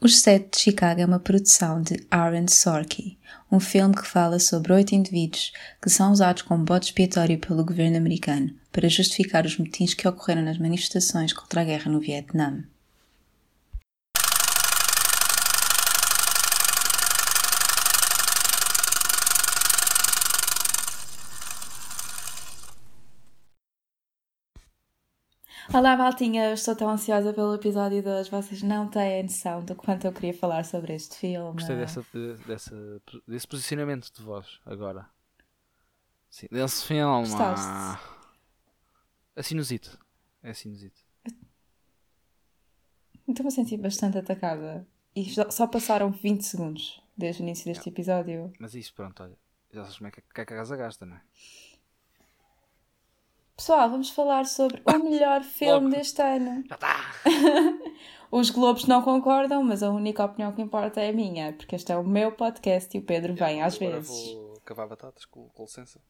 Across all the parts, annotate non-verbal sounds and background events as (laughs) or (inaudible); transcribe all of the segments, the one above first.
Os Sete de Chicago é uma produção de Aaron Sorkin, um filme que fala sobre oito indivíduos que são usados como bode expiatório pelo governo americano para justificar os motins que ocorreram nas manifestações contra a guerra no Vietnã. Olá, Maltinha, eu estou tão ansiosa pelo episódio de hoje. Vocês não têm noção do quanto eu queria falar sobre este filme. Gostei dessa, dessa, desse posicionamento de voz agora. Sim, desse filme. Gostaste? É sinusite. É sinusite. Estou-me a sentir bastante atacada. E só passaram 20 segundos desde o início deste episódio. Mas isso, pronto, olha. Já sabes como é que, que, é que a casa gasta, não é? Pessoal, vamos falar sobre o melhor (laughs) filme Logo. deste ano. Já está! (laughs) Os Globos não concordam, mas a única opinião que importa é a minha, porque este é o meu podcast e o Pedro vem às Agora vezes. vou cavar batatas, com, com licença.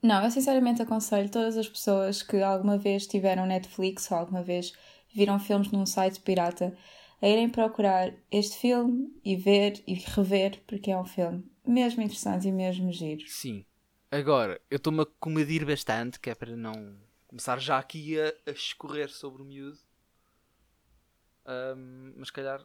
Não, eu sinceramente aconselho todas as pessoas que alguma vez tiveram Netflix ou alguma vez viram filmes num site pirata a irem procurar este filme e ver e rever, porque é um filme mesmo interessante e mesmo giro. Sim. Agora, eu estou-me a comedir bastante, que é para não começar já aqui a, a escorrer sobre o miúdo. Ahm, mas se calhar.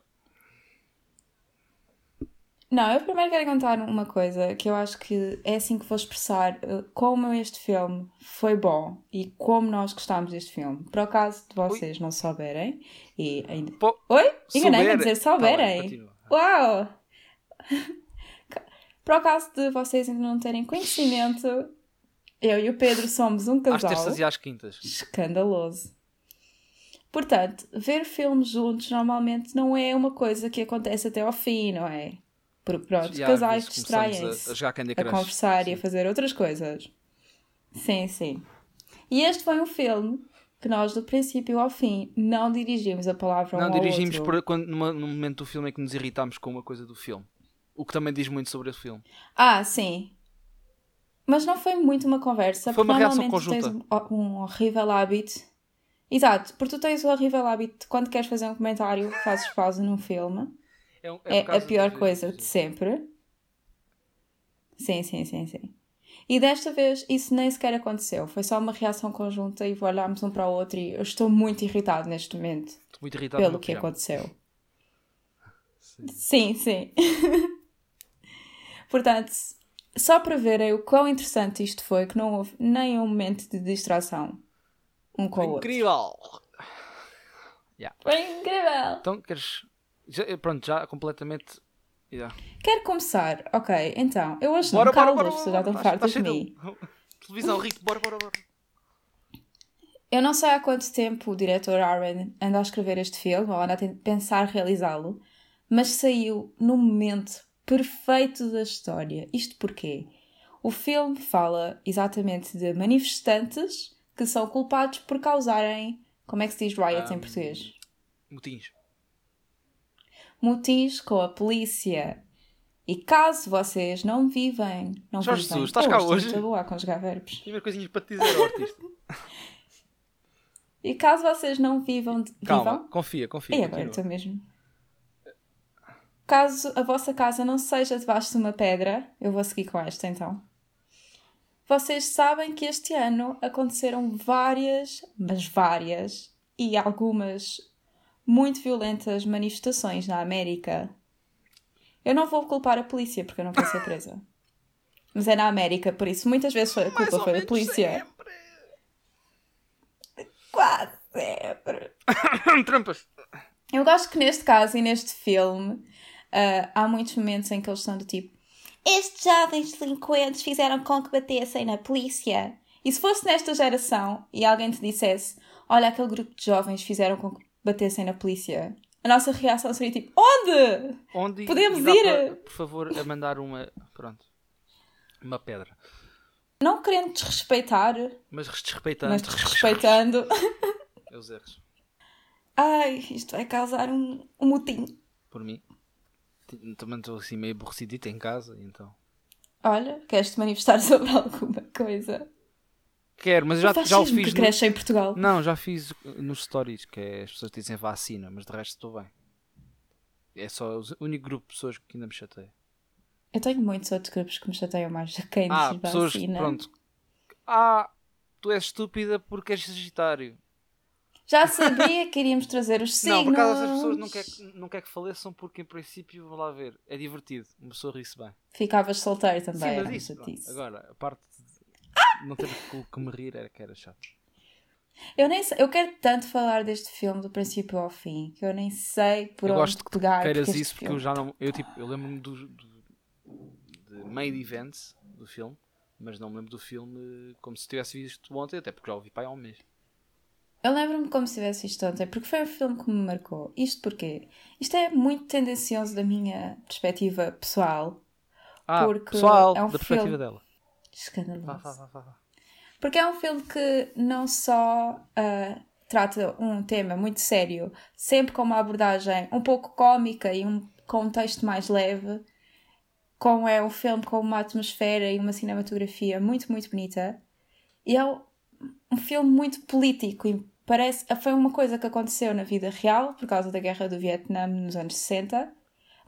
Não, eu primeiro quero contar uma coisa que eu acho que é assim que vou expressar uh, como este filme foi bom e como nós gostámos deste filme. Por acaso de vocês não souberem e ainda. Pô, Oi? Enganei-me a dizer Tá bem, souberem. Uau! Por acaso de vocês ainda não terem conhecimento, eu e o Pedro somos um Às casal terças e às quintas. escandaloso. Portanto, ver filmes juntos normalmente não é uma coisa que acontece até ao fim, não é? Porque pronto, Já, casais às distraem-se A, a a conversar e a Sim. fazer outras coisas. Sim, sim. E este foi um filme que nós, do princípio ao fim, não dirigimos a palavra um Não ao dirigimos outro. por, quando, numa, num momento do filme em que nos irritámos com uma coisa do filme. O que também diz muito sobre esse filme. Ah, sim. Mas não foi muito uma conversa. Foi porque uma reação tu tens conjunta. um, horrível hábito. Exato, porque tu tens o horrível hábito de quando queres fazer um comentário, fazes pausa num filme. É, um- É, caso a pior de- coisa de sempre. Sim, sim, sim, sim. E desta vez isso nem sequer aconteceu. Foi só uma reação conjunta e olhámos um para o outro e eu estou muito irritado neste momento Estou muito irritado pelo que aconteceu. Sim, Sim. sim. (laughs) Portanto, só para verem o quão interessante isto foi, que não houve nem um momento de distração um com o outro. Incrível! Foi incrível! Então, queres. já- pronto, já completamente. já. Quero começar. Ok, então, eu hoje Bora, não, bora, bora, vocês já estão bora. fartas de mim. (laughs) Televisão, Rito, bora, bora, bora. Eu não sei há quanto tempo o diretor Aaron anda a escrever este filme, ou anda a pensar realizá-lo, mas saiu no momento perfeito da história. Isto porquê? O filme fala exatamente de manifestantes que são culpados por causarem, como é que se diz riots em Um, português? Motins. Motins com a polícia. E caso vocês não vivem, não Jorge vivem, Jesus, estás Oh, cá estou hoje? boa a conjugar verbos. Tinha coisinhas para te dizer, artista. (laughs) E caso vocês não vivam, Calma, vivam confia, confia. E agora estou mesmo. Caso a vossa casa não seja debaixo de uma pedra, eu vou seguir com esta então. Vocês sabem que este ano aconteceram várias, mas várias, e algumas muito violentas manifestações na América. Eu não vou culpar a polícia porque eu não quero ser presa. Mas é na América, por isso muitas vezes a culpa foi da polícia. sempre. Quase sempre. (laughs) Trampas. Eu gosto que neste caso e neste filme ah, há muitos momentos em que eles são do tipo estes jovens delinquentes fizeram com que batessem na polícia. E se fosse nesta geração e alguém te dissesse olha, aquele grupo de jovens fizeram com que batessem na polícia, a nossa reação seria tipo onde? Onde Podemos ir? para, por favor, a mandar uma. Pronto. Uma pedra. Não querendo desrespeitar, Mas desrespeitando. mas desrespeitando. (laughs) Os erros. Ai, isto vai causar um, um motim. Por mim. Também estou assim meio aborrecidito em casa, então. Olha, queres-te manifestar (laughs) sobre alguma coisa? Quero, mas já, já o fiz. que no- cresce em Portugal. Não, já fiz nos stories, que é as pessoas dizem vacina, mas de resto estou bem. É só o único grupo de pessoas que ainda me chateia. Eu tenho muitos outros grupos que me chateiam mais de quem Ah, pessoas, vacina. pronto. Ah, tu és estúpida porque és sagitário. Já sabia que iríamos trazer os signos. Não, por acaso essas pessoas não querem que, não quer que faleçam porque em princípio, vou lá ver, é divertido. Uma pessoa ri-se bem. Ficavas solteiro também. Sim, era mas isso, pronto. Agora, a parte de não ter que, que me rir era que era chato. Eu nem sei, eu quero tanto falar deste filme do princípio ao fim que eu nem sei por eu onde gosto que pegar. queiras porque isso porque filme- eu já não. Eu, tipo, eu lembro-me do, do, de meio de events do filme, mas não me lembro do filme como se tivesse visto ontem, até porque já ouvi pai há um mês. Eu lembro-me como se tivesse visto ontem, porque foi um filme que me marcou. Isto porquê? Isto é muito tendencioso da minha perspectiva pessoal. Ah, Porque pessoal, é um da perspectiva filme- dela. Escandaloso. Vá, vá, vá. Porque é um filme que não só ah, trata um tema muito sério, sempre com uma abordagem um pouco cómica e um contexto mais leve, como é um filme com uma atmosfera e uma cinematografia muito, muito bonita. E é um um filme muito político e parece foi uma coisa que aconteceu na vida real por causa da guerra do Vietnã nos anos 60,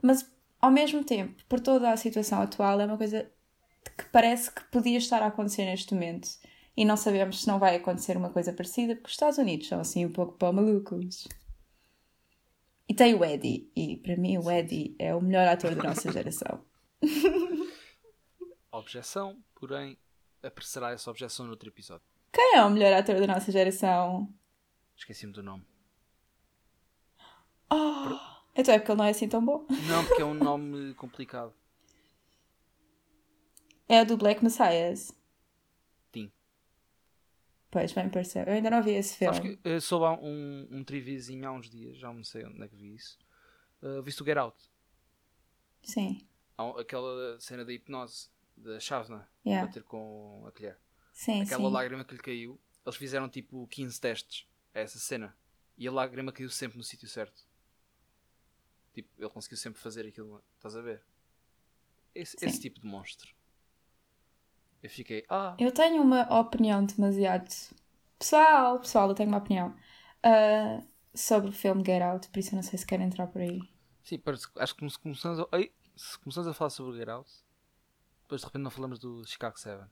mas ao mesmo tempo, por toda a situação atual, é uma coisa que parece que podia estar a acontecer neste momento. E não sabemos se não vai acontecer uma coisa parecida, porque os Estados Unidos são assim um pouco para malucos. E tem o Eddie, e para mim o Eddie é o melhor ator da nossa geração. (laughs) Objeção, porém, aparecerá essa objeção noutro episódio. Quem é o melhor ator da nossa geração? Esqueci-me do nome. Oh, então é porque ele não é assim tão bom. Não, porque é um nome complicado. É o do Black Messiahs. Tim. Pois, bem pareceu. Eu ainda não vi esse filme. Sabes que eu soube há um, um triviazinho há uns dias, já não sei onde é que vi isso. Uh, viste o Get Out? Sim. Aquela cena da hipnose da Shavna Yeah. bater com a colher. Sim, Aquela sim. lágrima que lhe caiu, eles fizeram tipo 15 testes a essa cena e a lágrima caiu sempre no sítio certo. Tipo, ele conseguiu sempre fazer aquilo. Estás a ver? Esse, esse tipo de monstro. Eu fiquei, ah, Eu tenho uma opinião demasiado pessoal, pessoal, eu tenho uma opinião ah, sobre o filme Get Out, por isso eu não sei se quero entrar por aí. sim, acho que se começamos a, ai, se começamos a falar sobre o Get Out, depois de repente não falamos do Chicago 7.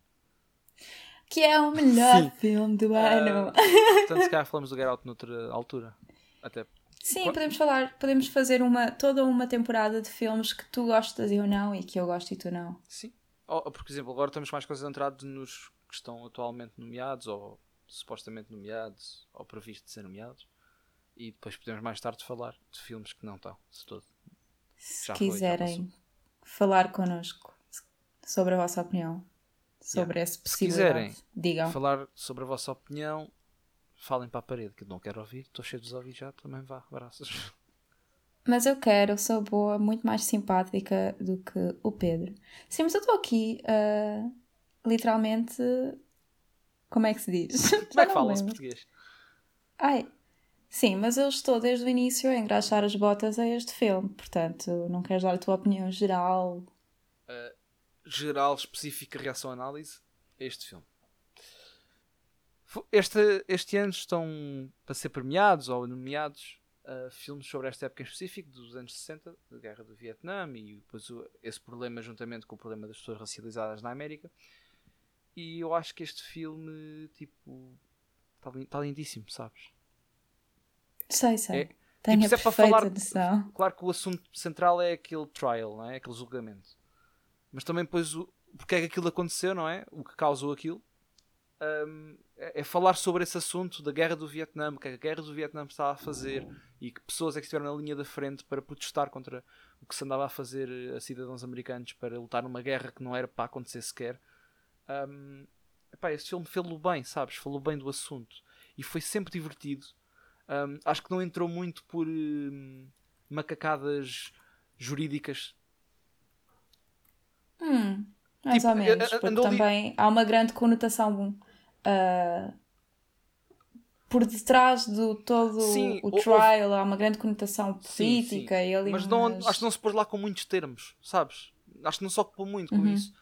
Que é o (laughs) melhor Sim. filme do Ah, ano. portanto, se calhar falamos do Get Out noutra altura. Até Sim, Qua- podemos falar, podemos fazer uma, toda uma temporada de filmes que tu gostas e eu não, e que eu gosto e tu não. Sim. Ou, ou, por exemplo, agora estamos mais concentrados nos que estão atualmente nomeados, ou supostamente nomeados, ou previstos de ser nomeados. E depois podemos mais tarde falar de filmes que não estão, se todo. Se já quiserem falar connosco sobre a vossa opinião sobre essa Se possibilidade, quiserem digam. Falar sobre a vossa opinião, falem para a parede, que não quero ouvir, estou cheio dos ouvidos já, também vá, abraços. Mas eu quero, eu sou boa, muito mais simpática do que o Pedro. Sim, mas eu estou aqui, ah, literalmente. Como é que se diz? (laughs) Como é que fala-se português? Ai, sim, mas eu estou desde o início a engraxar as botas a este filme, portanto, não queres dar a tua opinião geral? Geral, específica reação análise a este filme. Este, este ano estão para ser premiados ou nomeados uh, filmes sobre esta época em específico, dos anos 60, da Guerra do Vietnã, e depois o- esse problema juntamente com o problema das pessoas racializadas na América. E eu acho que este filme, tipo, está está lindíssimo, sabes? Sei, sei. É- Tenho tipo, a é para falar- noção. Claro que o assunto central é aquele trial, não é? Aquele julgamento. Mas também depois o porque é que aquilo aconteceu, não é? O que causou aquilo. Hum, é, é falar sobre esse assunto da guerra do Vietnã, o que é que a guerra do Vietnã estava a fazer e que pessoas é que estiveram na linha da frente para protestar contra o que se andava a fazer a cidadãos americanos para lutar numa guerra que não era para acontecer sequer. Hum, epá, esse filme falou bem, sabes? Falou bem do assunto e foi sempre divertido. Hum, acho que não entrou muito por hum, macacadas jurídicas. Hum, mais Tipo, ou menos, porque também há uma grande conotação ah, por detrás do todo Sim, o houve- trial, há uma grande conotação Sim, política e ali Mas não, umas- acho que não se pôs lá com muitos termos, sabes? Acho que não se ocupou muito com Uhum. isso.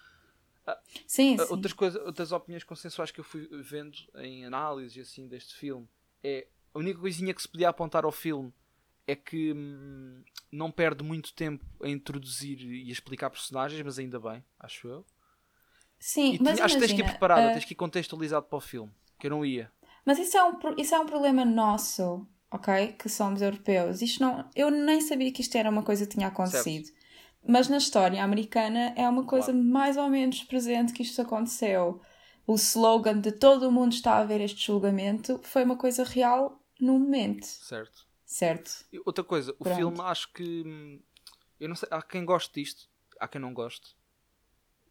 Sim, Ah, sim. Outras, coisas, outras opiniões consensuais que eu fui vendo em análise assim, deste filme é a única coisinha que se podia apontar ao filme é que hum, não perde muito tempo a introduzir e a explicar personagens, mas ainda bem, acho eu. Sim, E mas acho que tens que ir imagina, preparada, ah, tens que ir contextualizado para o filme, que eu não ia. Mas isso é, um, isso é um problema nosso, ok? Que somos europeus. Isto não, eu nem sabia que isto era uma coisa que tinha acontecido. Mas na história americana é uma coisa Claro. mais ou menos presente que isto aconteceu. O slogan de todo o mundo está a ver este julgamento foi uma coisa real no momento, Certo. Certo? E outra coisa, o Pronto. filme acho que. Eu não sei, há quem goste disto, há quem não goste.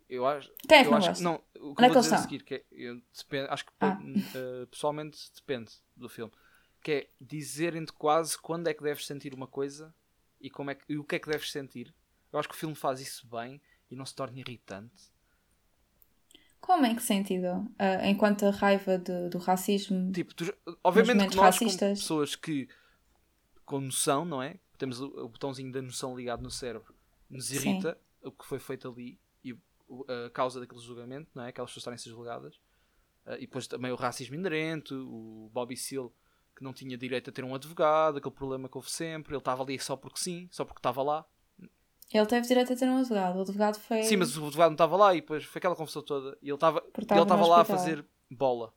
Eu acho, Quem é que eu não acho gosta? não, o que Onde é eu vou dizer a seguir, que é, eu depende- acho que Ah. eh, pessoalmente depende do filme, que é dizerem-te quase quando é que deves sentir uma coisa e, como é que, e o que é que deves sentir. Eu acho que o filme faz isso bem e não se torna irritante. Como em que sentido? Ah, enquanto a raiva de- do racismo. Tipo, tu- obviamente que nós, como racistas. pessoas que com noção, não é? Temos o, o botãozinho da noção ligado no cérebro, nos Sim. irrita o que foi feito ali e a causa daquele julgamento, não é? Aquelas pessoas estarem a ser julgadas. Ah, e depois também o racismo inerente, o Bobby Seale que não tinha direito a ter um advogado, aquele problema que houve sempre. Ele estava ali só porque sim, só porque estava lá. Ele teve direito a ter um advogado. O advogado foi. Sim, mas o advogado não estava lá e depois foi aquela confusão toda. E ele estava ele estava lá a fazer bola.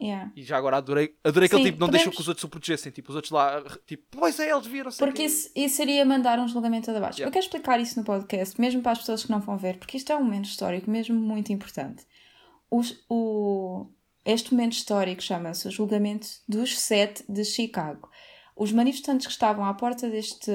Yeah. E já agora adorei, adorei aquele Sim, tipo, não podemos- deixou que os outros se protegessem. Tipo, os outros lá, tipo, pois é, eles viram Porque isso, isso seria mandar um julgamento a baixo. Yeah. Eu quero explicar isso no podcast, mesmo para as pessoas que não vão ver, porque isto é um momento histórico mesmo muito importante. Os- o, este momento histórico chama-se o julgamento dos sete de Chicago. Os manifestantes que estavam à porta deste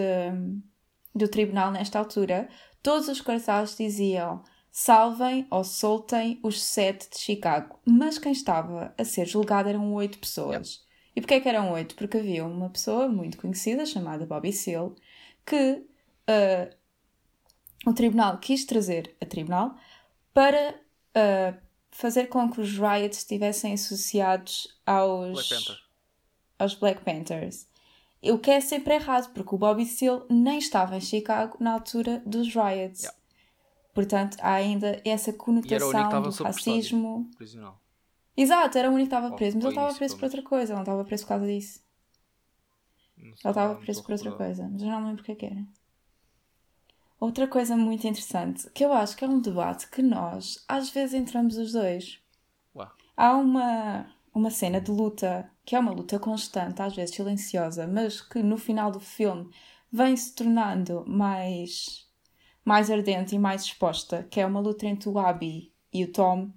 do tribunal nesta altura, todos os cartazes diziam salvem ou soltem os sete de Chicago. Mas quem estava a ser julgado eram oito pessoas. E porquê que eram oito? Porque havia uma pessoa muito conhecida, chamada Bobby Seale, que ah, o tribunal quis trazer a tribunal para ah, fazer com que os riots estivessem associados aos Black Panther. aos Black Panthers. O que é sempre errado, porque o Bobby Seale nem estava em Chicago na altura dos riots. Yeah. Portanto, há ainda essa conotação do racismo. Prisional. Exato, era o único que estava preso, mas ele estava preso por outra coisa, ele não estava preso por causa disso. Sei, Ele estava preso por outra coisa, mas eu não lembro o que é que era. Outra coisa muito interessante, que eu acho que é um debate que nós, às vezes, entramos os dois. Uau. Há uma, uma cena de luta, que é uma luta constante, às vezes silenciosa, mas que no final do filme vem se tornando mais, mais ardente e mais exposta, que é uma luta entre o Abby e o Tom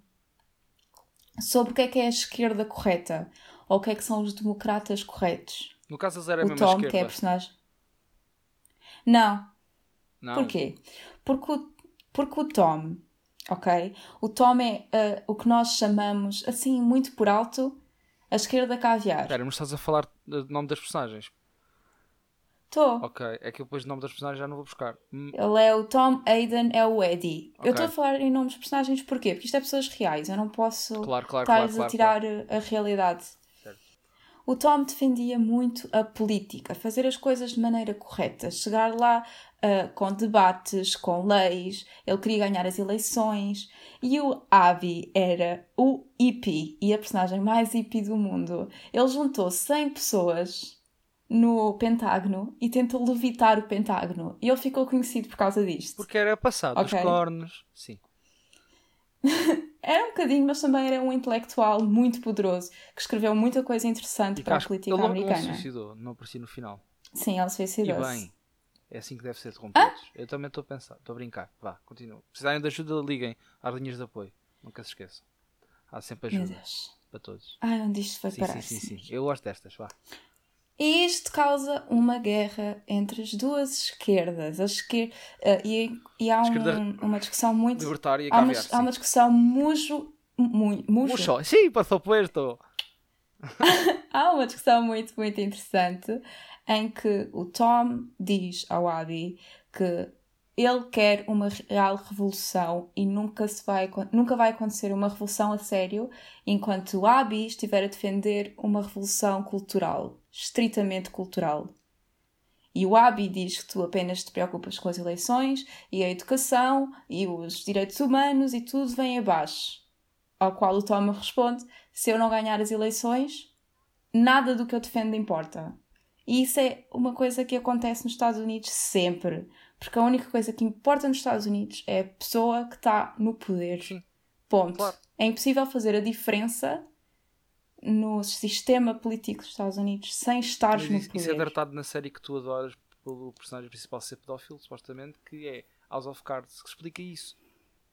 sobre o que é que é a esquerda correta, ou o que é que são os democratas corretos. No caso, eles eram a O Tom, esquerda. que é a personagem. Não, Não. Porquê? Porque o, porque o Tom, ok? O Tom é ah, o que nós chamamos, assim, muito por alto, a esquerda caviar. Espera, mas estás a falar do nome das personagens. Estou. Ok, é que eu depois o nome das personagens já não vou buscar. Hum, Ele é o Tom, Aiden é o Eddie. Eu Ok. estou a falar em nomes de personagens porquê? Porque isto é pessoas reais, eu não posso Claro, claro, estar-lhes claro, a tirar a realidade. Certo. O Tom defendia muito a política, fazer as coisas de maneira correta, chegar lá ah, com debates, com leis, ele queria ganhar as eleições. E o Avi era o hippie e a personagem mais hippie do mundo. Ele juntou 100 pessoas no Pentágono e tentou levitar o Pentágono. E ele ficou conhecido por causa disto. Porque era passado Ok. dos cornos. Sim. (laughs) Era um bocadinho, mas também era um intelectual muito poderoso que escreveu muita coisa interessante E para a política ele se americana. suicidou, não aparecia no final. Sim, ele E suicidou-se. bem, é assim que deve ser interrompidos. Eu também estou a pensar, estou a brincar. Vá, continua. Precisarem de ajuda, liguem às linhas de apoio. Nunca se esqueçam. Há sempre ajuda para todos. Ai, onde isto foi Sim, parar? sim, sim, sim. Eu gosto destas, vá. E isto causa uma guerra entre as duas esquerdas. A esquer... eh, e, e há um- uma discussão muito. Libertária e Há uma, há uma discussão mujo. mu- mujo. Mucho. Sim, por supuesto. (laughs) Há uma discussão muito, muito interessante em que o Tom diz ao Abby que ele quer uma real revolução e nunca, se vai, nunca vai acontecer uma revolução a sério enquanto o Abby estiver a defender uma revolução cultural, estritamente cultural. E o ABI diz que tu apenas te preocupas com as eleições e a educação e os direitos humanos e tudo vem abaixo. Ao qual o Tom responde: se eu não ganhar as eleições, nada do que eu defendo importa. E isso é uma coisa que acontece nos Estados Unidos sempre. Porque a única coisa que importa nos Estados Unidos é a pessoa que está no poder. Sim. Ponto. Claro. É impossível fazer a diferença no sistema político dos Estados Unidos sem estar no poder. isso é tratado na série que tu adoras pelo personagem principal ser pedófilo, supostamente, que é House of Cards, que explica isso.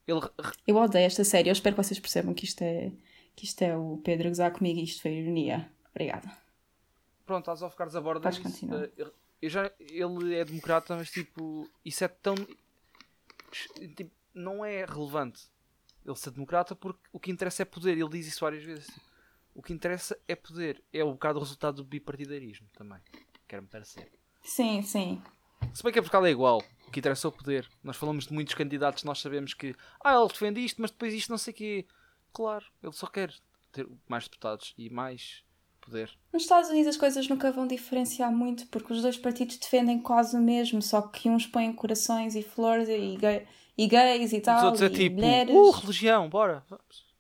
Ele Eu odeio esta série. Eu espero que vocês percebam que isto é, que isto é o Pedro a gozar comigo e isto foi ironia. Obrigada. pronto, House of Cards aborda isso. Ele- eu já, ele é democrata, mas tipo, isso é tão. Tipo, não é relevante ele ser democrata porque o que interessa é poder. Ele diz isso várias vezes. tipo, o que interessa é poder. É um bocado o resultado do bipartidarismo também. Quero-me parecer. Sim, sim. Se bem que a Portugal é igual. O que interessa é o poder. Nós falamos de muitos candidatos, nós sabemos que ah, ele defende isto, mas depois isto não sei o quê. Claro, ele só quer ter mais deputados e mais poder. Nos Estados Unidos as coisas nunca vão diferenciar muito porque os dois partidos defendem quase o mesmo, só que uns põem corações e flores e, gay- e gays e Os tal, outros é e tipo, mulheres. uh, religião, bora. vamos."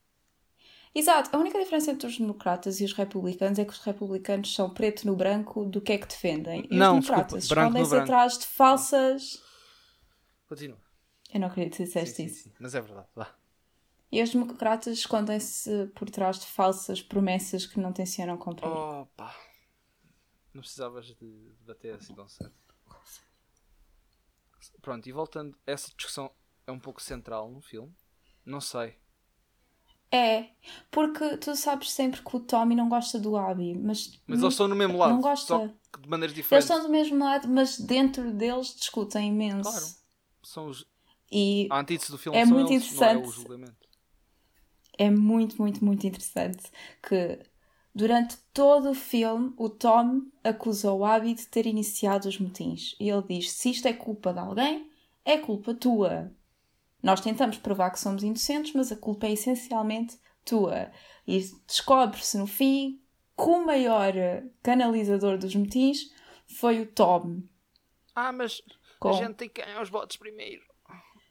Exato. A única diferença entre os democratas e os republicanos é que os republicanos são preto no branco do que é que defendem. E Não, os democratas escondem-se atrás de falsas... Continua. Eu não acredito que Sim, disseste sim, isso. sim. Mas é verdade. Vá. E os democratas escondem-se por trás de falsas promessas que não tencionam cumprir. Opa. Não precisavas de debater assim tão certo. Pronto, e voltando, essa discussão é um pouco central no filme. Não sei. É, porque tu sabes sempre que o Tommy não gosta do Abby, mas, Mas eles estão no mesmo lado. não gosta. De maneiras eles diferentes. estão do mesmo lado, mas dentro deles discutem imenso. Claro. São os... E A antítese do filme É são muito eles, não é o interessante. julgamento. É muito, muito, muito interessante que durante todo o filme o Tom acusa o Abby de ter iniciado os motins. E ele diz: se isto é culpa de alguém, é culpa tua. Nós tentamos provar que somos inocentes, mas a culpa é essencialmente tua. E descobre-se no fim que o maior canalizador dos motins foi o Tom. Ah, mas Com- a gente tem que ganhar os votos primeiro.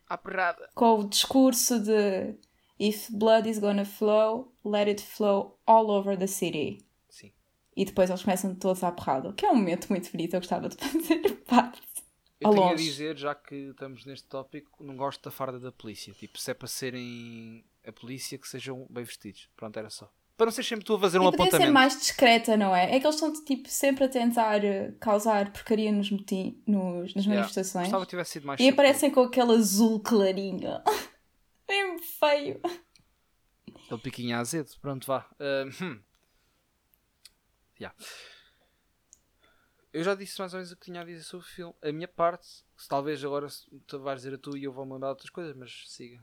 À perrada. com o discurso de If blood is gonna flow, let it flow all over the city. Sim. E depois eles começam todos à porrada, que é um momento muito bonito, eu gostava de (laughs) fazer parte. Eu tenho a longe. dizer, já que estamos neste tópico, não gosto da farda da polícia. Tipo, se é para serem a polícia, que sejam bem vestidos. Pronto, era só. Para não ser sempre tu a fazer um e ser apontamento. mais discreta, não é? É que eles estão tipo, sempre a tentar eh, causar porcaria nos moti- nos, nas Yeah. manifestações. Gostava que tivesse sido mais E aparecem com aquele azul clarinho. (laughs) Bem feio. Aquele piquinho azedo. Pronto, vá. Ah, hum. Yeah. Eu já disse mais ou menos o que tinha a dizer sobre o filme. A minha parte, se talvez agora tu vais dizer a tu e eu lembrar de outras coisas, mas siga.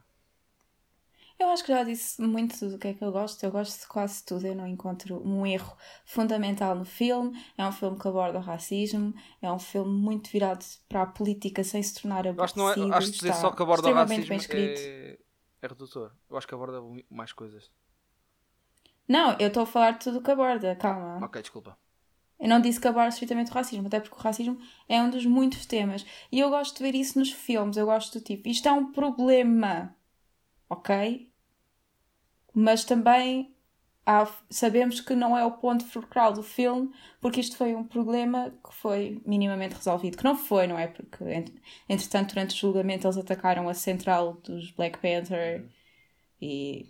Eu acho que já disse muito do que é que eu gosto. Eu gosto de quase tudo. Eu não encontro um erro fundamental no filme. É um filme que aborda o racismo. É um filme muito virado para a política sem se tornar Eu acho que, não é, aborrecido. acho que dizer só que aborda o racismo bem escrito. é, é redutor. Eu acho que aborda mais coisas. Não, eu estou a falar de tudo que aborda. Calma. Ok, desculpa. Eu não disse que aborda estritamente o racismo, até porque o racismo é um dos muitos temas. E eu gosto de ver isso nos filmes. Eu gosto do tipo, isto é um problema, ok? Mas também há- sabemos que não é o ponto fulcral do filme, porque isto foi um problema que foi minimamente resolvido. Que não foi, não é? Porque, ent- entretanto, durante o julgamento, eles atacaram a central dos Black Panther e.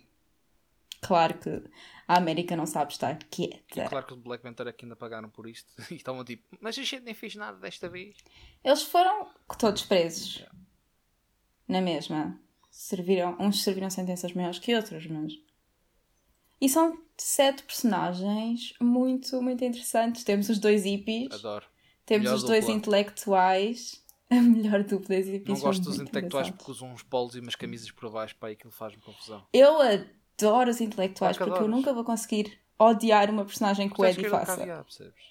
Claro que a América não sabe estar quieta. Claro que os Black Panther aqui ainda pagaram por isto. (laughs) E estavam tipo, mas a gente nem fez nada desta vez. Eles foram todos presos. Na mesma. Serviram, uns serviram sentenças maiores que outros, mas. E são sete personagens muito, muito interessantes. Temos os dois hippies, Adoro. temos Melhor os dois dupla. intelectuais. (laughs) A melhor dupla dos hippies. Não gosto dos intelectuais porque usam uns polos e umas camisas por baixo para aí aquilo faz-me confusão. Eu adoro os intelectuais porque eu adoras. nunca vou conseguir odiar uma personagem que o Eddie faça. caviar, percebes?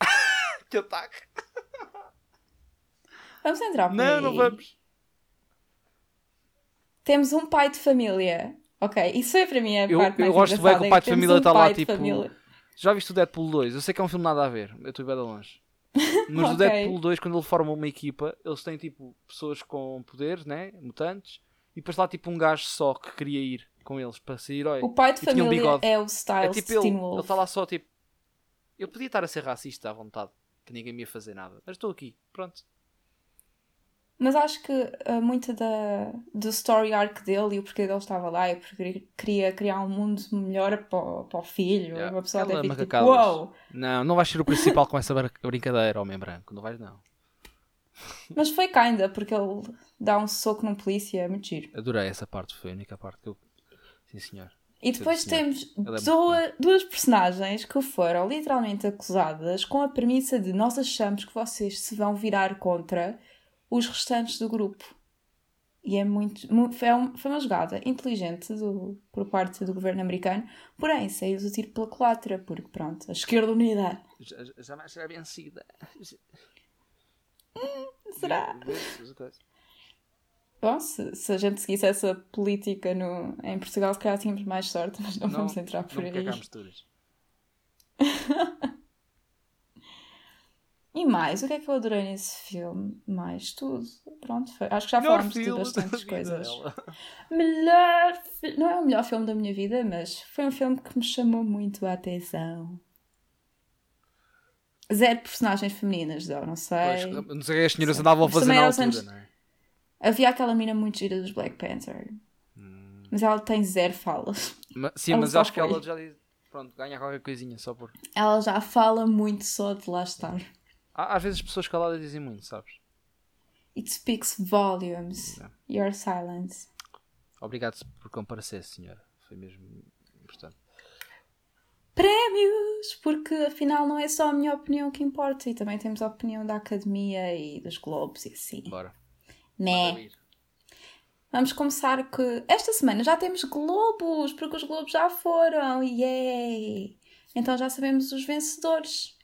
(laughs) que ataque! Vamos entrar por Não, aí. não vamos. Temos um pai de família. Ok, isso é para mim a Eu- parte eu mais gosto bem que o é pai de família um está lá, pai de tipo, família. Já viste o Deadpool 2? Eu sei que é um filme nada a ver. Eu estou bem de longe. (laughs) Mas no Ok. Deadpool 2, quando ele forma uma equipa, eles têm tipo pessoas com poderes, né? Mutantes, e depois lá tipo um gajo só que queria ir com eles para ser herói. O pai de E um família bigode. é o É Styles tipo de ele, Teen ele Wolf. está lá só tipo. Eu podia estar a ser racista à vontade, que ninguém me ia fazer nada, mas estou aqui, pronto. Mas acho que uh, muito da, do story arc dele e o porquê dele estava lá é porque queria criar um mundo melhor para, o- para o filho. Yeah. Uma pessoa até fica tipo, uou! Não, não vais ser o principal com essa br- brincadeira, homem branco, não vais não. Mas foi kinda, porque ele dá um soco num polícia, é muito giro. Adorei essa parte, foi a única parte que eu. Sim, senhor. E depois temos é duas, duas personagens que foram literalmente acusadas com a premissa de nós achamos que vocês se vão virar contra os restantes do grupo. E é muito. mu- Foi, um- foi uma jogada inteligente do, por parte do governo americano, porém saiu do tiro pela culatra, porque pronto, a esquerda unida. Já- Jamais será vencida. Será? Bom, se, se a gente seguisse essa política no, em Portugal, se calhar tínhamos mais sorte, mas não, vamos entrar por não aí. cá misturas. (laughs) E mais, o que é que eu adorei nesse filme? Mais tudo. Pronto, foi- acho que já Melhor falámos de bastantes coisas. dela. Melhor. fi- Não é o melhor filme da minha vida, mas foi um filme que me chamou muito a atenção. Zero personagens femininas, eu não sei. Pois, não sei que as senhoras andavam a Mas fazer na altura, anos- não é? Havia aquela mina muito gira dos Black Panther. Hum. Mas ela tem zero falas. Ma- Sim, Ela mas acho que foi. ela já diz. Pronto, ganha qualquer coisinha só por. Ela já fala muito só de lá estar. Há- Às vezes as pessoas caladas dizem muito, sabes? It speaks volumes. Your silence. Obrigado por comparecer, senhora. Foi mesmo importante. prémios, porque afinal não é só a minha opinião que importa e também temos a opinião da academia e dos globos e assim. Bora. Né? Vamos começar que esta semana já temos globos, porque os globos já foram, yay! Então já sabemos os vencedores.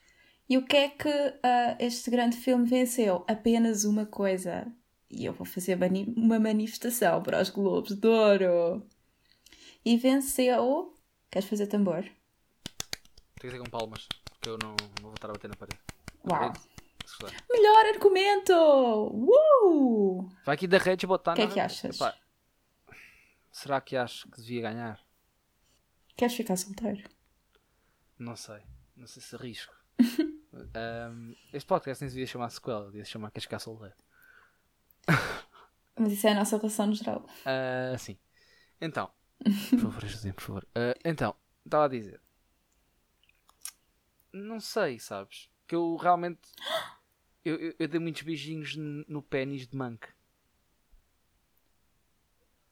E o que é que ah, este grande filme venceu? Apenas uma coisa. E eu vou fazer mani- uma manifestação para os globos de ouro. E venceu... Queres fazer tambor? Tem que ser com palmas, porque eu não, não vou estar a bater na parede. Uau! Melhor argumento! Uh! Vai aqui da rede botar O que é que achas? Epá, será que acho que devia ganhar? Queres ficar solteiro? Não sei. Não sei se arrisco. (laughs) Ahm, este podcast nem se devia chamar sequela, devia se chamar Ficar Solteiro. Mas isso é a nossa relação no geral. Ah, sim. Então, (laughs) por favor, ajudem, por favor. Ah, então, estava a dizer. Não sei, sabes? Que eu realmente. Eu, eu, eu dei muitos beijinhos no pênis de Monk.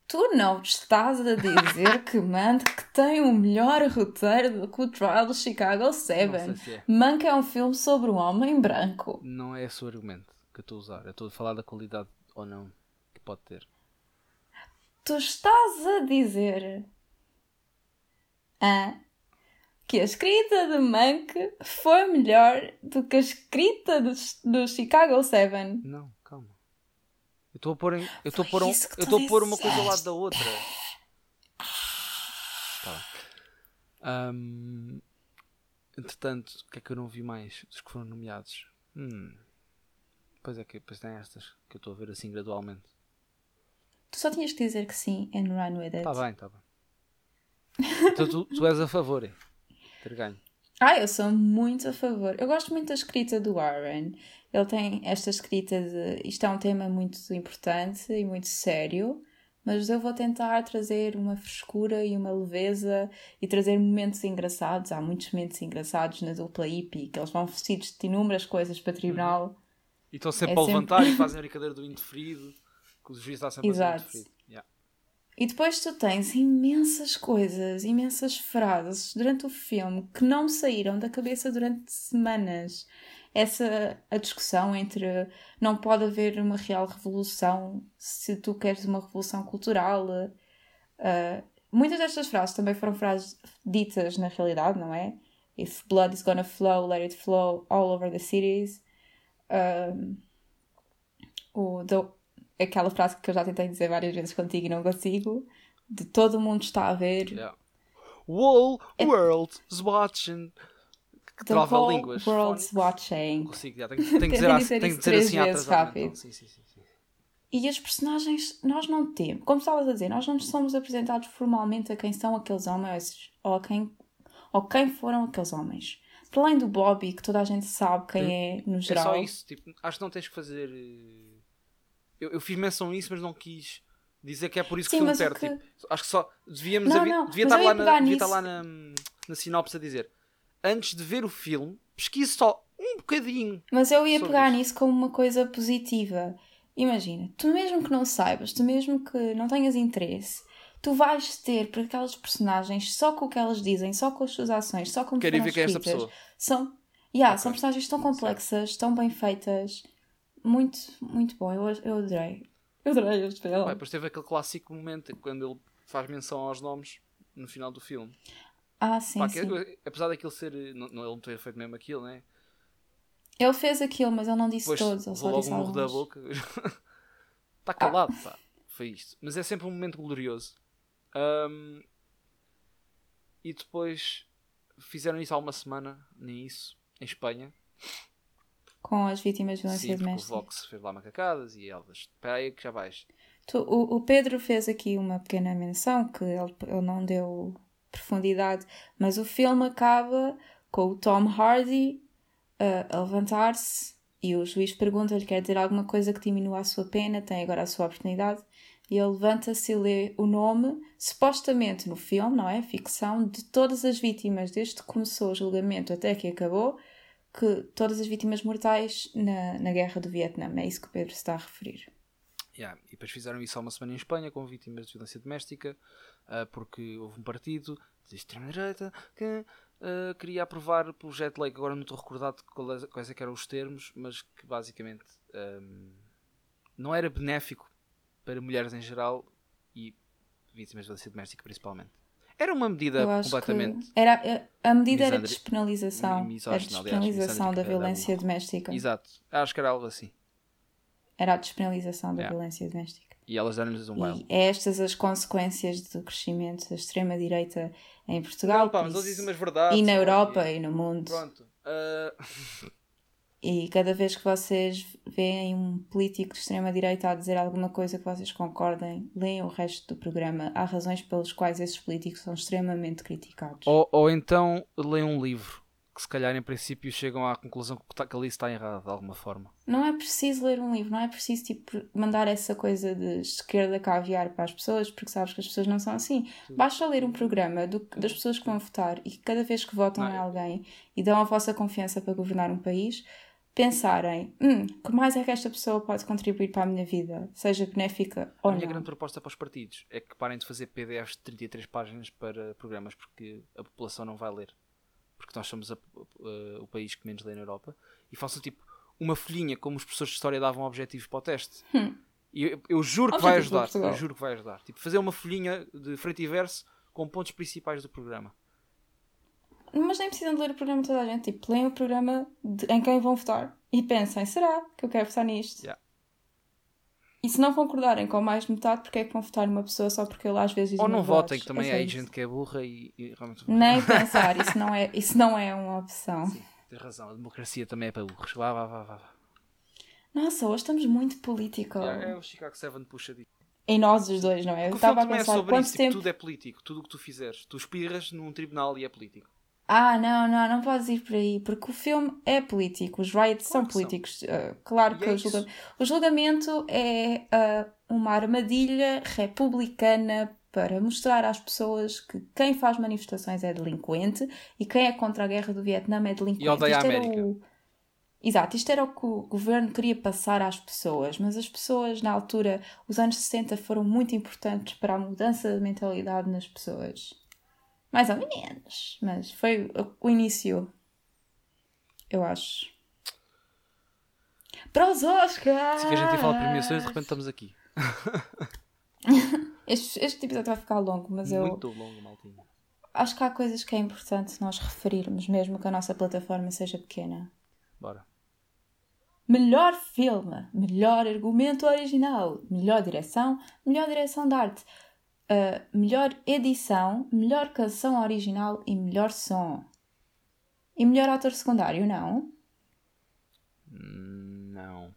Tu não estás a dizer que Mank que tem o melhor roteiro do que o Trial do Chicago Não 7. sei se é. Mank é um filme sobre um homem branco. Não é esse o argumento que eu estou a usar. Eu estou a falar da qualidade ou não que pode ter. Tu estás a dizer ah, que a escrita de Mank foi melhor do que a escrita do, do Chicago 7. Não, calma. Eu estou a pôr, eu estou a pôr, um, eu estou a pôr uma coisa ao lado da outra. Tá. Ahm, entretanto, o que é que eu não vi mais dos que foram nomeados? Hum. Pois é que depois tem estas que eu estou a ver assim gradualmente. Tu só tinhas que dizer que sim and run with it. Está bem, está bem. Então tu, tu és a favor? Ter ganho. Ah, eu sou muito a favor. Eu gosto muito da escrita do Warren. Ele tem esta escrita de. Isto é um tema muito importante e muito sério, mas eu vou tentar trazer uma frescura e uma leveza e trazer momentos engraçados. Há muitos momentos engraçados na dupla hippie, que eles vão vestidos de inúmeras coisas para tribunal. E estão sempre É a sempre- levantar e fazem a brincadeira do indeferido. Que o juiz está sempre a Exato. fazer o indeferido. E depois tu tens imensas coisas, imensas frases durante o filme que não saíram da cabeça durante semanas. Essa a discussão entre não pode haver uma real revolução se tu queres uma revolução cultural. Uh, muitas destas frases também foram frases ditas na realidade, não é? If blood is gonna flow, let it flow all over the cities. Um, o, aquela frase que eu já tentei dizer várias vezes contigo e não consigo, de todo mundo está a ver. Yeah. Whole É- world is watching. que The trava whole línguas. world's watching. Consigo, já, tenho, tenho que (laughs) dizer, dizer assim, tenho que dizer assim vezes rápido. mental. Sim, sim, sim. E as personagens, nós não temos, como estavas a dizer, nós não nos somos apresentados formalmente a quem são aqueles homens ou a quem, ou quem foram aqueles homens. Para além do Bobby, que toda a gente sabe quem é no É geral. só isso. Tipo, acho que não tens que fazer. Eu, eu fiz menção a isso, mas não quis dizer que é por isso Sim, que o mas filme o perde. que- Tipo, acho que só devíamos Não, não, devia estar lá, na, devia estar lá na, na sinopse a dizer antes de ver o filme, pesquise só um bocadinho. Mas eu ia pegar isso. nisso como uma coisa positiva. Imagina, tu mesmo que não saibas, tu mesmo que não tenhas interesse, tu vais ter por aquelas personagens só com o que elas dizem, só com as suas ações, só Quero ir foram ver quem é esta pessoa. São, yeah, Ok. são personagens tão complexas, tão bem feitas. Muito, muito bom. Eu, eu adorei. Eu adorei este filme. Depois teve aquele clássico momento quando ele faz menção aos nomes no final do filme. Ah, sim, Pá, que- sim. apesar daquilo ser. Não, não, ele não ter feito mesmo aquilo, né? Ele fez aquilo, mas ele não disse Depois todos, ele só logo disse um murro da alguns. boca. Está (laughs) calado, pá. Foi isto. Mas é sempre um momento glorioso. Ahm, e depois fizeram isso há uma semana, nem isso, em Espanha. Com as vítimas de violência Sim, porque o doméstica. Vox fez lá macacadas e elas. Espera aí que já vais. Tu- o, o Pedro fez aqui uma pequena menção que ele, ele não deu profundidade, mas o filme acaba com o Tom Hardy uh, a levantar-se e o juiz pergunta-lhe: quer dizer alguma coisa que diminua a sua pena? Tem agora a sua oportunidade. E ele levanta-se e lê o nome, supostamente no filme, não é? Ficção, de todas as vítimas, desde que começou o julgamento até que acabou, que todas as vítimas mortais na, na guerra do Vietnã. É isso que o Pedro está a referir. Yeah. E depois fizeram isso há uma semana em Espanha com vítimas de violência doméstica, ah, porque houve um partido de extrema-direita que ah, queria aprovar o projeto de lei, que agora não estou recordado é- quais é que eram os termos, mas que basicamente ahm, não era benéfico para mulheres em geral e vítimas de violência doméstica principalmente. Era uma medida Eu acho completamente. que era, a medida era misandri- despenalização. mi- Era misógina, aliás, despenalização da violência doméstica. Exato, acho que era algo assim. Era a despenalização da Yeah. violência doméstica. E elas deram-lhes um baile. E é estas as consequências do crescimento da extrema-direita em Portugal Não, pá, mas eles dizem umas verdades. e na Europa e- e no mundo. Pronto. Ah, (laughs) E cada vez que vocês veem um político de extrema-direita a dizer alguma coisa que vocês concordem, leem o resto do programa. Há razões pelas quais esses políticos são extremamente criticados. Ou, ou então leiam um livro que se calhar em princípio chegam à conclusão que, tá- que ali está errado de alguma forma. Não é preciso ler um livro, não é preciso tipo, mandar essa coisa de esquerda caviar para as pessoas, porque sabes que as pessoas não são assim. Basta ler um programa do- das pessoas que vão votar e que cada vez que votam Não, em alguém e dão a vossa confiança para governar um país, pensarem: hum, que mais é que esta pessoa pode contribuir para a minha vida, seja benéfica ou a minha não. grande proposta para os partidos é que parem de fazer PDFs de 33 páginas para programas porque a população não vai ler. Porque nós somos a- a- o país que menos lê na Europa. E façam tipo uma folhinha como os professores de História davam objetivos para o teste. E eu, eu juro que vai ajudar. Eu juro que vai ajudar. Tipo, fazer uma folhinha de frente e verso com pontos principais do programa. Mas nem precisam de ler o programa de toda a gente. Tipo, leem o programa de- em quem vão votar e pensem: será que eu quero votar nisto? Yeah. E se não concordarem com mais de metade, porque é que vão votar numa pessoa só porque ele às vezes Ou não votem, que também É há gente que é burra e, e realmente. Nem pensar, (laughs) isso não é, isso não é uma opção. Tens razão, a democracia também é para burros. Vá, vá, vá, vá. Nossa, hoje estamos muito político. É, é o Chicago 7 puxa disso. Em nós os dois, não é? Eu estava a é pensar sobre quanto isso, tempo. tudo é político, tudo o que tu fizeres. Tu espirras num tribunal e é político. Ah, não, não, não podes ir por aí, porque o filme é político, os riots são que são. políticos. Ah, claro E que é o, isso. julga- o julgamento é ah, uma armadilha republicana para mostrar às pessoas que quem faz manifestações é delinquente e quem é contra a guerra do Vietnã é delinquente. E odeia a Isto era América. o- Exato, isto era o que o governo queria passar às pessoas, mas as pessoas, na altura, os anos 60 foram muito importantes para a mudança de mentalidade nas pessoas. Mais ou menos, mas foi o- início, eu acho. Para os Oscars! Assim que a gente ia falar de premiações, de repente estamos aqui. (laughs) Este, este episódio vai ficar longo, mas eu Muito longo, maltinho. acho que há coisas que é importante nós referirmos, mesmo que a nossa plataforma seja pequena. Bora. Melhor filme, melhor argumento original, melhor direção, melhor direção de arte, uh, melhor edição, melhor canção original e melhor som. E melhor ator secundário, não? Não.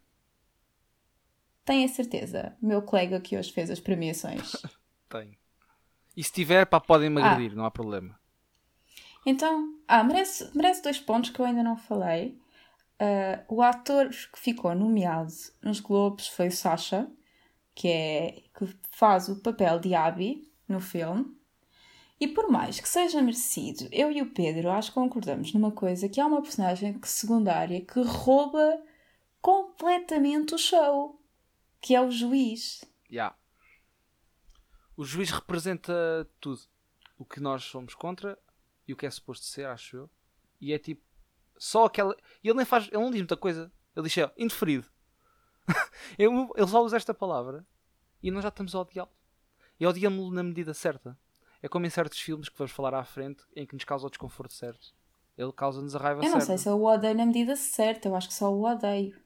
Tenho a certeza. Meu colega que hoje fez as premiações. (laughs) Tenho. E se tiver, pá, podem-me Ah. agredir, não há problema. Então, ah, merece, merece dois pontos que eu ainda não falei. Ah, o ator que ficou nomeado nos Globos foi o Sasha, que, é, que faz o papel de Abby no filme. E por mais que seja merecido, eu e o Pedro acho que concordamos numa coisa, que é uma personagem secundária que rouba completamente o show, que é o juiz. Ya. O juiz representa tudo. O que nós somos contra e o que é suposto ser, acho eu. E é tipo. Só aquela. E ele nem faz. Ele não diz muita coisa. Ele diz é indeferido. (laughs) Eu- ele só usa esta palavra e nós já estamos a odiá-lo. E odiamos-lo na medida certa. É como em certos filmes que vamos falar à frente em que nos causa o desconforto certo. Ele causa-nos a raiva Eu não certa. sei se eu o odeio na medida certa, eu acho que só o odeio.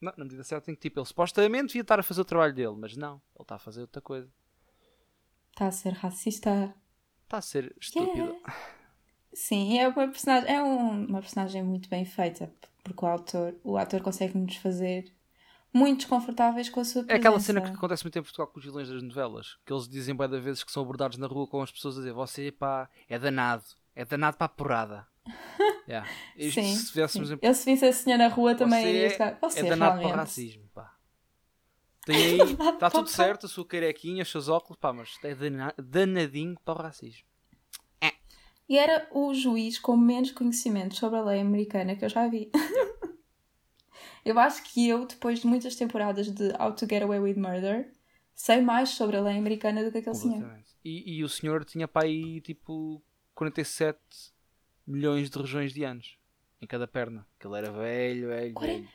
Não, na medida certa em que tipo, ele supostamente devia estar a fazer o trabalho dele, mas não. Ele está a fazer outra coisa. Está a ser racista. Está a ser estúpido. Yeah. Sim, é uma personagem, é um- uma personagem muito bem feita, porque o autor, o ator consegue nos fazer muito desconfortáveis com a sua É presença. aquela cena que acontece muito em Portugal com os vilões das novelas, que eles dizem bem vezes que são abordados na rua com as pessoas a dizer você pá, é danado, é danado para a porrada. (laughs) Yeah. Isto, Sim, se tivéssemos sim. em Eu se visse a senhor na rua também você iria é, ficar. Você é danado realmente. para o racismo, pá. Tem (laughs) aí, está tudo certo, a sua carequinha, os seus óculos, pá, mas é dana- danadinho para o racismo. E era o juiz com menos conhecimento sobre a lei americana que eu já vi. Eu acho que eu, depois de muitas temporadas de How to Get Away with Murder, sei mais sobre a lei americana do que aquele senhor. E, e o senhor tinha para aí tipo 47 milhões de regiões de anos em cada perna. Que ele era velho, velho, Quarenta- velho.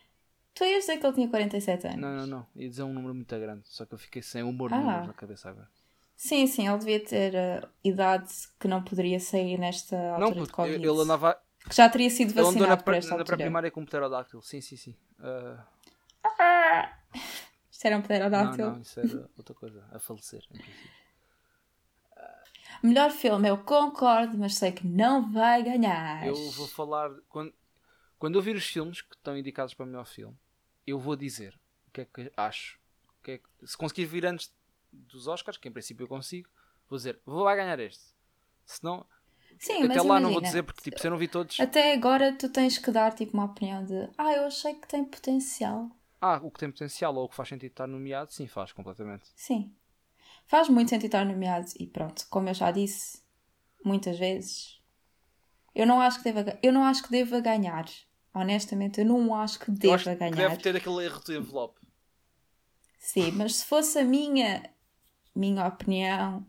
Tu ias dizer que ele tinha 47 anos? Não, não, não. Ia dizer um número muito grande. Só que eu fiquei sem humor Ah. na cabeça agora. Sim, sim, ele devia ter a idade que não poderia sair nesta Não, altura de porque Covid. ele andava. Que já teria sido Ele andou vacinado na, por esta na altura. pré-primária com um pterodáctilo. Sim, sim, sim. Ah, Isto era um não, pterodáctilo. não, isso era outra coisa. A falecer, em princípio. Melhor filme, eu concordo, mas sei que não vai ganhar. Eu vou falar. Quando, quando eu vir os filmes que estão indicados para o melhor filme, eu vou dizer o que é que acho. O que é que- se conseguir vir antes dos Oscars, que em princípio eu consigo, vou dizer, vou vai ganhar este. Senão, Sim, até lá imagina, não vou dizer, porque tipo, se eu não vi todos. até agora tu tens que dar tipo uma opinião de ah, eu achei que tem potencial. Ah, o que tem potencial ou o que faz sentido estar nomeado, sim, faz completamente. Sim. Faz muito sentido estar nomeado e pronto, como eu já disse muitas vezes, eu não acho que deva, eu não acho que deva ganhar. Honestamente, eu não acho que deva acho que ganhar. deve ter aquele erro de envelope. Sim, mas se fosse a minha, minha opinião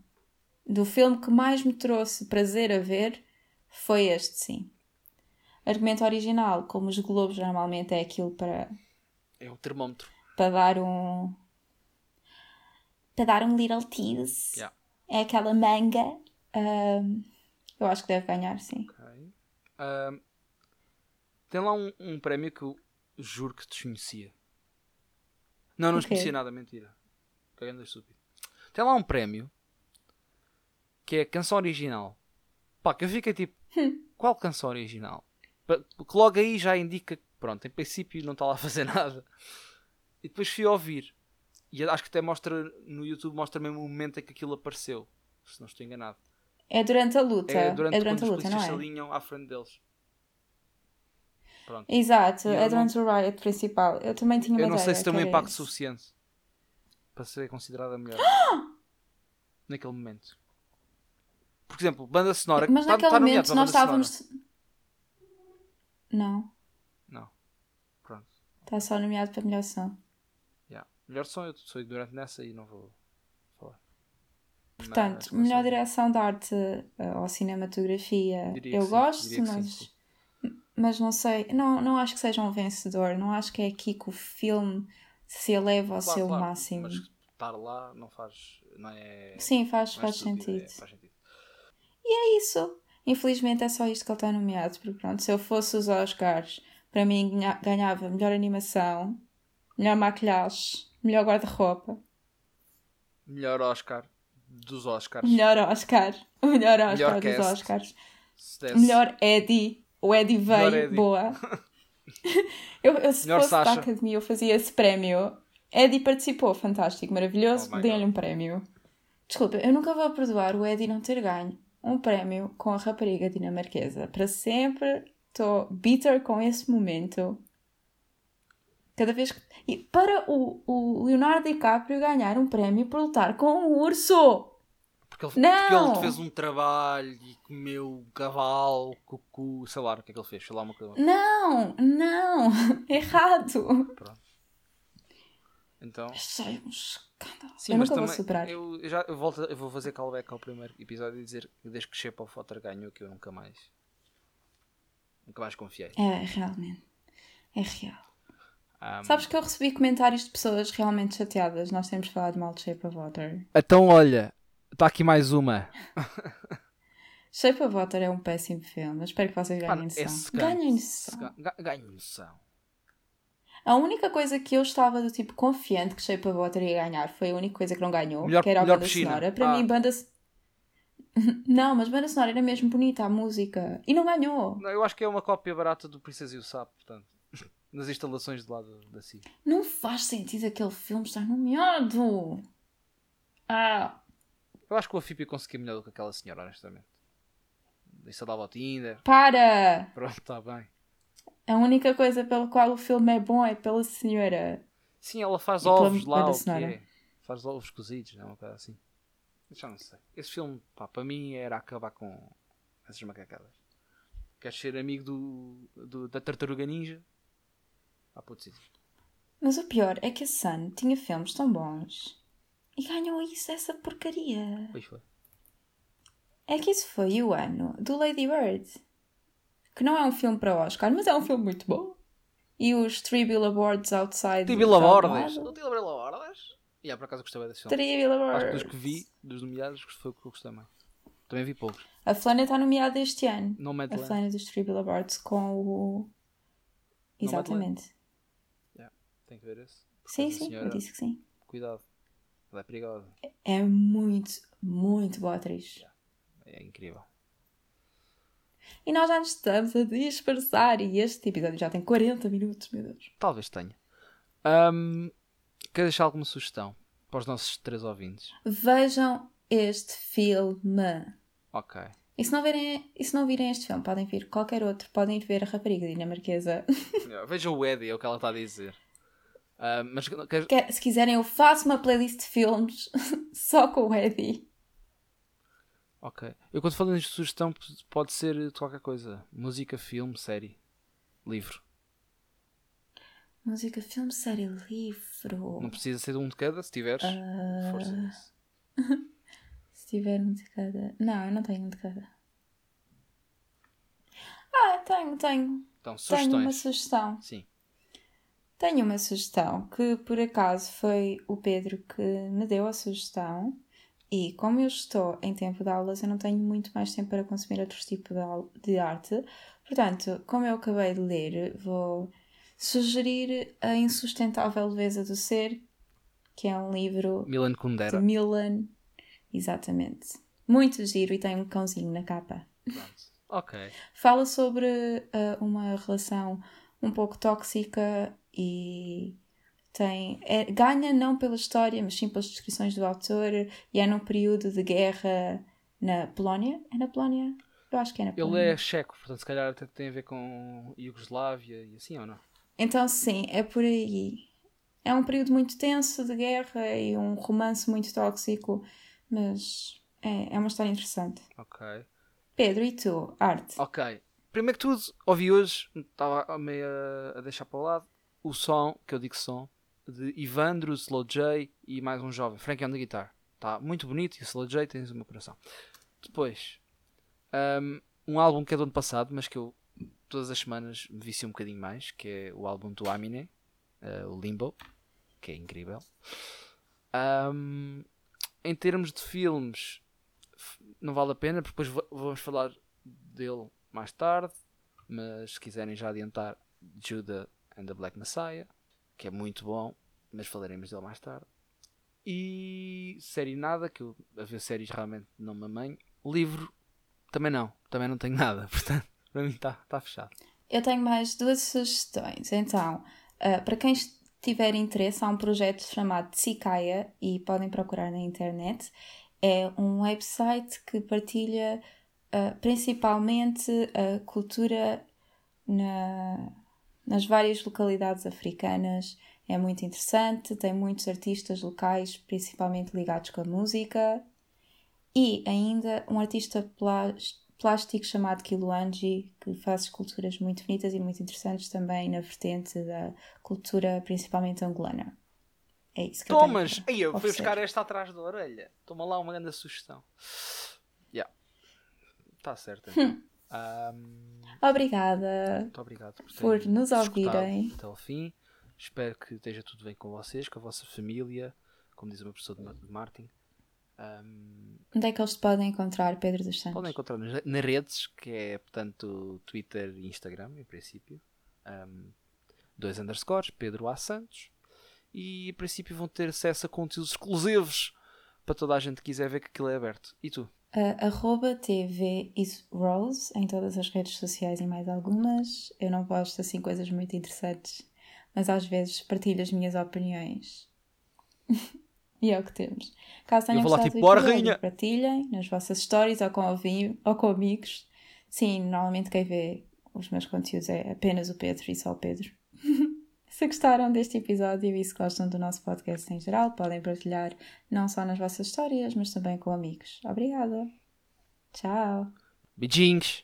do filme que mais me trouxe prazer a ver, foi este, sim. Argumento original, como os Globos normalmente é aquilo para, É o termómetro. para dar um. para dar um little tease. Yeah. É aquela manga. ahm, eu acho que deve ganhar, sim. Ok. Ahm, tem lá um, um prémio que eu juro que desconhecia. Não, não Ok. desconhecia nada, mentira. Grande estúpido. Tem lá um prémio que é canção original. Pá, que eu fiquei tipo, (laughs) qual canção original? Pa- Que logo aí já indica que, pronto, em princípio não está lá a fazer (laughs) nada. E depois fui ouvir. E acho que até mostra no YouTube, mostra mesmo o momento em que aquilo apareceu. Se não estou enganado. É durante a luta. É É durante, durante, quando a luta, se não é? alinham à frente deles. Pronto. Exato, é durante o riot principal. Eu também tinha uma Eu não sei se tem um impacto suficiente para ser considerada melhor (gasps) naquele momento. Por exemplo, banda sonora. Mas tá- naquele tá momento nós estávamos. Não, Não. Pronto. está só nomeado para melhor som. Yeah. Melhor som eu sou ignorante nessa e não vou falar. Portanto, Mas, melhor direção de arte eh, ou cinematografia, eu sim, gosto, sim, mas, sim. mas não sei, não, não acho que seja um vencedor, não acho que é aqui que o filme se eleva ao Claro, seu claro, máximo. Mas estar lá não faz. Não é. Sim, faz, não é faz estúpido, sentido. é- faz sentido. É isso. Infelizmente é só isto que ele está nomeado, porque pronto, se eu fosse os Oscars, para mim ganha- ganhava melhor animação, melhor maquilhagem, melhor guarda-roupa, Melhor Oscar dos Oscars. melhor Oscar, o melhor Oscar Melhor dos cast. Oscars, melhor Eddie, O Eddie veio, Eddie. boa. (laughs) eu, eu, se Melhor fosse da Sasha. academia, eu fazia esse prémio. Eddie participou, fantástico, maravilhoso. Oh God. um prémio. Desculpa, eu nunca vou perdoar o Eddie não ter ganho um prémio com a rapariga dinamarquesa. Para sempre estou bitter com esse momento. Cada vez que. E para o, o Leonardo DiCaprio ganhar um prémio por lutar com um urso! Porque ele, Não! porque ele fez um trabalho e comeu cavalo, cucu, sei lá o que é que ele fez. Sei lá uma coisa. Não, não, (laughs) errado. Então, Achei um escândalo. sim, eu mas nunca também. vou superar. Eu, já eu volto, eu vou fazer callback ao primeiro episódio e dizer que desde que Shape of Water ganhou, que eu nunca mais. Nunca mais confiei. É, realmente. É real. Um, Sabes que eu recebi comentários de pessoas realmente chateadas. Nós temos falado mal de Shape of Water. Então, olha, está aqui mais uma. Shape of Water é um péssimo filme. Eu espero que vocês ganhem Mano, noção. é. Ganhem noção. Ga- ga- Ganho noção. A única coisa que eu estava do tipo confiante que Shape of Water ia ganhar foi a única coisa que não ganhou, Melhor- que era a banda piscina. sonora. Para Ah. mim, banda. (laughs) Não, mas banda sonora era mesmo bonita, a música. E não ganhou. Não, eu acho que é uma cópia barata do Princesa e o Sapo, portanto. (laughs) Nas instalações de lá da, CIA. Não faz sentido aquele filme estar nomeado. Ah, Eu acho que o Afipi conseguia melhor do que aquela senhora, honestamente. Isso dava ao Tinder. para! Pronto, está bem. A única coisa pela qual o filme é bom é pela senhora. Sim, ela faz E ovos lá, o que é? Faz ovos cozidos, não é uma coisa assim. Eu já não sei. Esse filme, pá, para mim era acabar com essas macacadas. Queres ser amigo do, do- da tartaruga ninja? Ah, pode ser. Mas o pior é que a Sun tinha filmes tão bons e ganhou isso, essa porcaria. Pois foi. É que isso foi o ano do Lady Bird. Que não é um filme para Oscar, mas é um filme muito bom. E os Three Billboards Outside. Bordas. Almada. Não tem Vila Bordas? E yeah, por acaso gostei bem desse filme. Three Acho que Billboards. dos que vi, dos nomeados, foi o que eu gostei mais. Também vi poucos. A Flana está nomeada este ano. A Nomadland. Flana dos Three Billboards com o. Exatamente. Tem que ver esse. Sim, sim, senhora- eu disse que sim. Cuidado. Ela é perigosa. É muito, muito boa atriz. É incrível. E nós já nos estamos a dispersar. E este episódio já tem 40 minutos, meu Deus. Talvez tenha. Ahm, quer deixar alguma sugestão para os nossos três ouvintes? Vejam este filme. Ok. E se não, verem, e se não virem este filme, podem vir qualquer outro. Podem ir ver a rapariga dinamarquesa. (laughs) Vejam o Eddie, é o que ela está a dizer. Ah, mas Quer- se quiserem, eu faço uma playlist de filmes (laughs) só com o Eddie. Ok. Eu quando falo em sugestão pode ser de qualquer coisa. Música, filme, série, livro. Música, filme, série, livro. Não precisa ser de um de cada, se tiveres. Ah. Força nisso. (laughs) Se tiver um de cada. Não, eu não tenho um de cada. Ah, tenho, tenho. Então, Tenho uma sugestões. sugestão. Sim. Tenho uma sugestão que por acaso foi o Pedro que me deu a sugestão. E como eu estou em tempo de aulas, eu não tenho muito mais tempo para consumir outros tipos de, de arte. Portanto, como eu acabei de ler, vou sugerir A Insustentável Leveza do Ser, que é um livro Milan de Kundera. Milan. Exatamente. Muito giro e tem um cãozinho na capa. Pronto. Ok. Fala sobre ah, uma relação um pouco tóxica e tem é- ganha não pela história, mas sim pelas descrições do autor e é num período de guerra na Polónia. É na Polónia? Eu acho que é na Ele Polónia. é checo, portanto, se calhar até tem a ver com Iugoslávia e assim ou não? Então, sim, é por aí. É um período muito tenso de guerra e um romance muito tóxico, mas é, é uma história interessante. Ok. Pedro, e tu? Arte? Ok. Primeiro que tudo, ouvi hoje, estava meio a deixar para o lado, o som, que eu digo som, de Ivandro, Slow J e mais um jovem, Frankie on the Guitar. Está muito bonito e o Slow J tens o meu coração. Depois, um, um álbum que é do ano passado, mas que eu todas as semanas me vicio um bocadinho mais, que é o álbum do Amine, eh, o Limbo, que é incrível. Um, em termos de filmes, não vale a pena, porque depois va- vamos falar dele mais tarde, mas se quiserem já adiantar, Judah and the Black Messiah, que é muito bom, mas falaremos dele mais tarde. E série nada, que eu a ver séries realmente não me amanho. Livro também não, também não tenho nada, (laughs) portanto Para mim está tá fechado. Eu tenho mais duas sugestões. Então, uh, para quem tiver interesse, há um projeto chamado Tsikaya e podem procurar na internet. É um website que partilha uh, principalmente a cultura na, nas várias localidades africanas. É muito interessante, tem muitos artistas locais, principalmente ligados com a música, e ainda um artista plástico chamado Kiluanji, que faz esculturas muito bonitas e muito interessantes também na vertente da cultura, principalmente angolana. É isso que Tomas! eu tenho. Aí eu fui buscar esta atrás da orelha. Toma lá uma grande sugestão. Yeah. Está certo. Então. um... Obrigada. Muito obrigado por, por nos ouvirem. Até ao fim. Espero que esteja tudo bem com vocês, com a vossa família, como diz o meu professor de Martin. Um, Onde é que eles podem encontrar Pedro dos Santos? Podem encontrar nas, nas redes, que é portanto Twitter e Instagram, em princípio. Um, dois underscores, Pedro A. Santos. E em princípio vão ter acesso a conteúdos exclusivos para toda a gente que quiser ver que aquilo é aberto. E tu? Uh, arroba TV Rose em todas as redes sociais e mais algumas. Eu não posto assim coisas muito interessantes, mas às vezes partilho as minhas opiniões. (laughs) E é o que temos. Caso tenham gostado tipo, do episódio, partilhem nas vossas stories ou com, ou com amigos. Sim, normalmente quem vê os meus conteúdos é apenas o Pedro e só o Pedro. (laughs) se gostaram deste episódio e se gostam do nosso podcast em geral, podem partilhar não só nas vossas histórias, mas também com amigos. Obrigada. Tchau. Beijinhos.